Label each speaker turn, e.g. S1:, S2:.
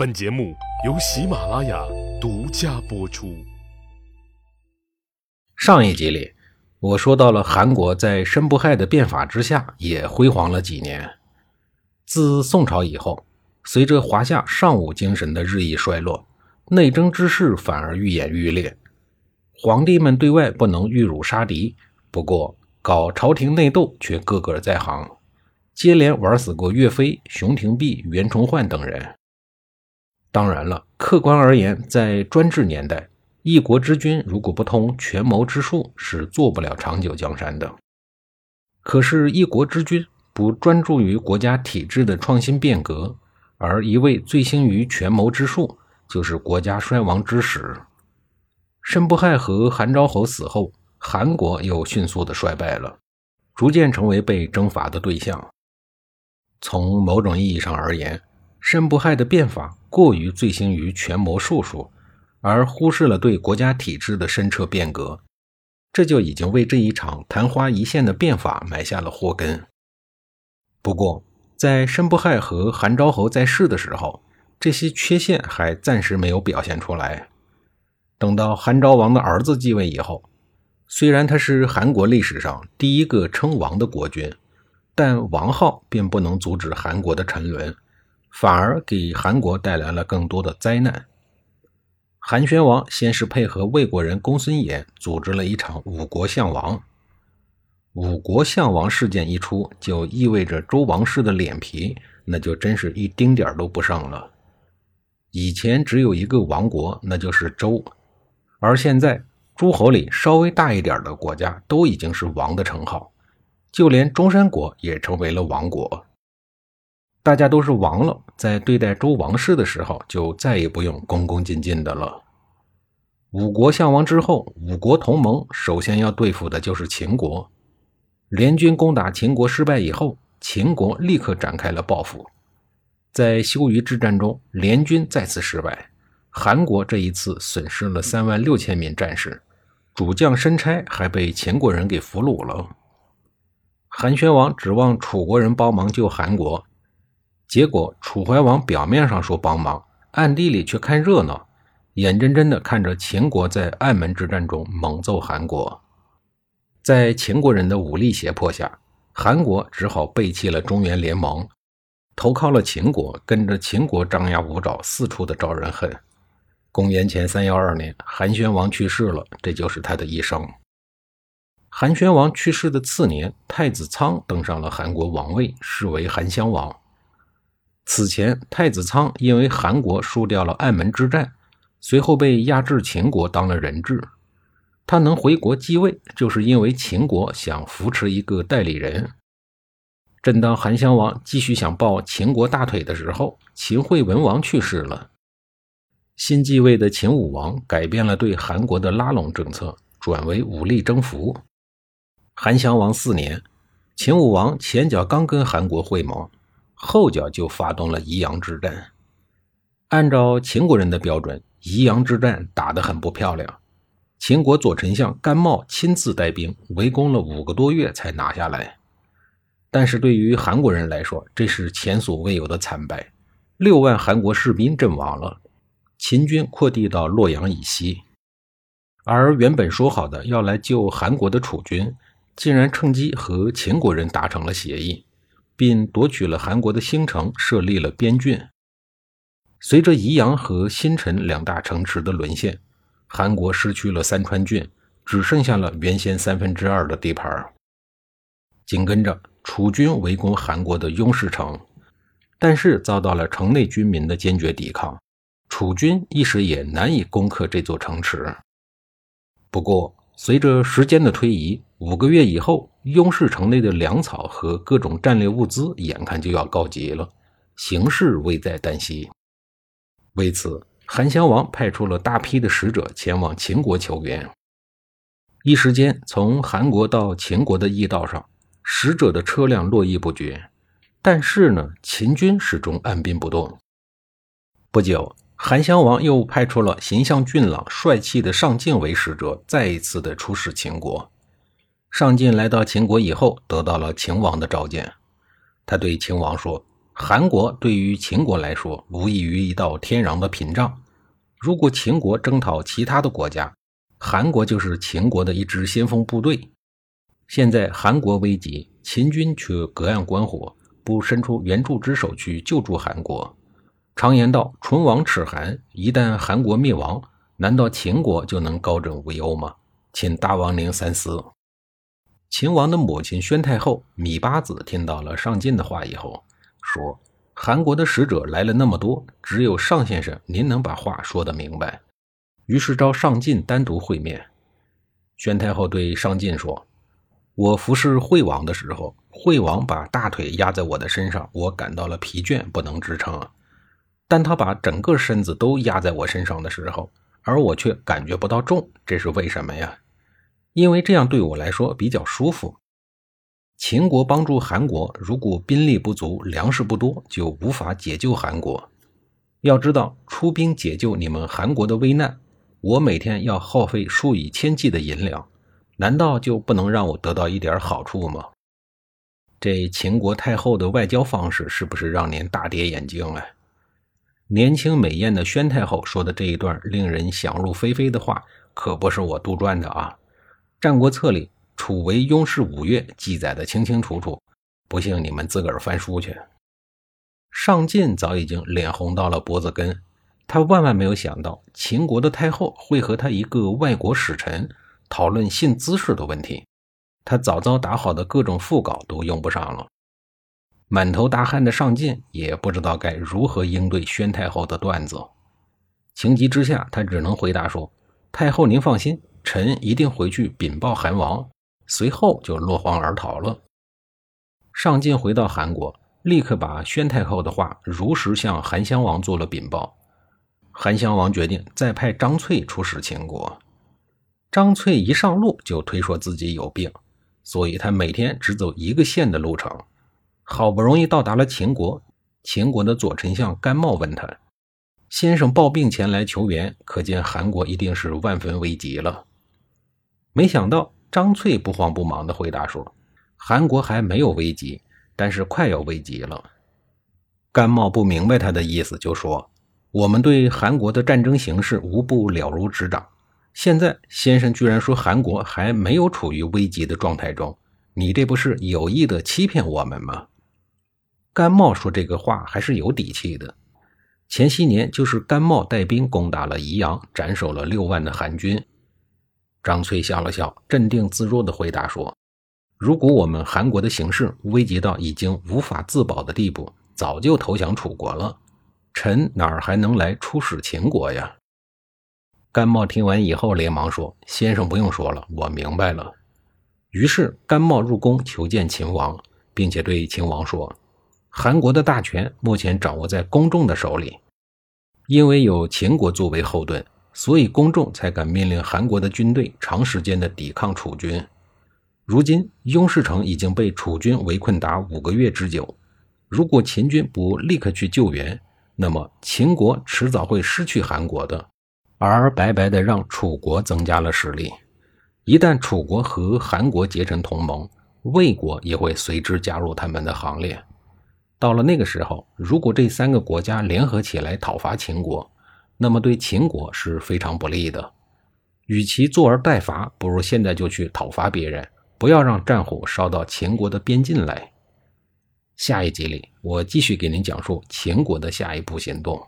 S1: 本节目由喜马拉雅独家播出。
S2: 上一集里，我说到了韩国在申不害的变法之下也辉煌了几年。自宋朝以后，随着华夏尚武精神的日益衰落，内争之势反而愈演愈烈。皇帝们对外不能御辱杀敌，不过搞朝廷内斗却个个在行，接连玩死过岳飞、熊廷弼、袁崇焕等人。当然了，客观而言，在专制年代，一国之君如果不通权谋之术，是做不了长久江山的。可是，一国之君不专注于国家体制的创新变革，而一味醉心于权谋之术，就是国家衰亡之始。申不害和韩昭侯死后，韩国又迅速的衰败了，逐渐成为被征伐的对象。从某种意义上而言，申不害的变法过于醉心于权谋术数，而忽视了对国家体制的深彻变革，这就已经为这一场昙花一现的变法埋下了祸根。不过，在申不害和韩昭侯在世的时候，这些缺陷还暂时没有表现出来。等到韩昭王的儿子继位以后，虽然他是韩国历史上第一个称王的国君，但王号并不能阻止韩国的沉沦。反而给韩国带来了更多的灾难。韩宣王先是配合魏国人公孙衍组织了一场五国相王。五国相王事件一出，就意味着周王室的脸皮那就真是一丁点都不剩了。以前只有一个王国，那就是周，而现在诸侯里稍微大一点的国家都已经是王的称号，就连中山国也成为了王国。大家都是王了，在对待周王室的时候，就再也不用恭恭敬敬的了。五国相王之后，五国同盟首先要对付的就是秦国。联军攻打秦国失败以后，秦国立刻展开了报复。在修鱼之战中，联军再次失败，韩国这一次损失了三万六千名战士，主将申差还被秦国人给俘虏了。韩宣王指望楚国人帮忙救韩国。结果，楚怀王表面上说帮忙，暗地里却看热闹，眼睁睁地看着秦国在暗门之战中猛揍韩国。在秦国人的武力胁迫下，韩国只好背弃了中原联盟，投靠了秦国，跟着秦国张牙舞爪，四处的招人恨。公元前三幺二年，韩宣王去世了，这就是他的一生。韩宣王去世的次年，太子仓登上了韩国王位，是为韩襄王。此前，太子仓因为韩国输掉了暗门之战，随后被压制秦国当了人质。他能回国继位，就是因为秦国想扶持一个代理人。正当韩襄王继续想抱秦国大腿的时候，秦惠文王去世了。新继位的秦武王改变了对韩国的拉拢政策，转为武力征服。韩襄王四年，秦武王前脚刚跟韩国会盟。后脚就发动了宜阳之战。按照秦国人的标准，宜阳之战打得很不漂亮。秦国左丞相甘茂亲自带兵围攻了五个多月才拿下来。但是对于韩国人来说，这是前所未有的惨败。六万韩国士兵阵亡了，秦军扩地到洛阳以西，而原本说好的要来救韩国的楚军，竟然趁机和秦国人达成了协议。并夺取了韩国的新城，设立了边郡。随着宜阳和新城两大城池的沦陷，韩国失去了三川郡，只剩下了原先三分之二的地盘。紧跟着，楚军围攻韩国的雍氏城，但是遭到了城内军民的坚决抵抗，楚军一时也难以攻克这座城池。不过，随着时间的推移，五个月以后，雍氏城内的粮草和各种战略物资眼看就要告急了，形势危在旦夕。为此，韩襄王派出了大批的使者前往秦国求援。一时间，从韩国到秦国的驿道上，使者的车辆络绎不绝。但是呢，秦军始终按兵不动。不久。韩襄王又派出了形象俊朗、帅气的上敬为使者，再一次的出使秦国。上敬来到秦国以后，得到了秦王的召见。他对秦王说：“韩国对于秦国来说，无异于一道天然的屏障。如果秦国征讨其他的国家，韩国就是秦国的一支先锋部队。现在韩国危急，秦军却隔岸观火，不伸出援助之手去救助韩国。常言道：“唇亡齿寒。”一旦韩国灭亡，难道秦国就能高枕无忧吗？请大王您三思。秦王的母亲宣太后芈八子听到了上进的话以后，说：“韩国的使者来了那么多，只有上先生您能把话说得明白。”于是召上进单独会面。宣太后对上进说：“我服侍惠王的时候，惠王把大腿压在我的身上，我感到了疲倦，不能支撑。但他把整个身子都压在我身上的时候，而我却感觉不到重，这是为什么呀？”因为这样对我来说比较舒服。秦国帮助韩国，如果兵力不足、粮食不多，就无法解救韩国。要知道，出兵解救你们韩国的危难，我每天要耗费数以千计的银两，难道就不能让我得到一点好处吗？这秦国太后的外交方式是不是让您大跌眼镜啊？年轻美艳的宣太后说的这一段令人想入非非的话，可不是我杜撰的啊！《战国策》里，楚为雍氏五岳记载的清清楚楚，不信你们自个儿翻书去。上晋早已经脸红到了脖子根，他万万没有想到秦国的太后会和他一个外国使臣讨论性姿势的问题，他早早打好的各种副稿都用不上了。满头大汗的上晋也不知道该如何应对宣太后的段子，情急之下，他只能回答说：“太后您放心。”臣一定回去禀报韩王，随后就落荒而逃了。上晋回到韩国，立刻把宣太后的话如实向韩襄王做了禀报。韩襄王决定再派张翠出使秦国。张翠一上路就推说自己有病，所以他每天只走一个县的路程。好不容易到达了秦国，秦国的左丞相甘茂问他：“先生抱病前来求援，可见韩国一定是万分危急了。”没想到张翠不慌不忙地回答说：“韩国还没有危机，但是快要危机了。”甘茂不明白他的意思，就说：“我们对韩国的战争形势无不了如指掌。现在先生居然说韩国还没有处于危急的状态中，你这不是有意的欺骗我们吗？”甘茂说这个话还是有底气的。前些年就是甘茂带兵攻打了宜阳，斩首了六万的韩军。张翠笑了笑，镇定自若地回答说：“如果我们韩国的形势危急到已经无法自保的地步，早就投降楚国了。臣哪儿还能来出使秦国呀？”甘茂听完以后，连忙说：“先生不用说了，我明白了。”于是甘茂入宫求见秦王，并且对秦王说：“韩国的大权目前掌握在公众的手里，因为有秦国作为后盾。”所以公众才敢命令韩国的军队长时间的抵抗楚军。如今雍氏城已经被楚军围困达五个月之久，如果秦军不立刻去救援，那么秦国迟早会失去韩国的，而白白的让楚国增加了实力。一旦楚国和韩国结成同盟，魏国也会随之加入他们的行列。到了那个时候，如果这三个国家联合起来讨伐秦国，那么对秦国是非常不利的，与其坐而待伐，不如现在就去讨伐别人，不要让战火烧到秦国的边境来。下一集里，我继续给您讲述秦国的下一步行动。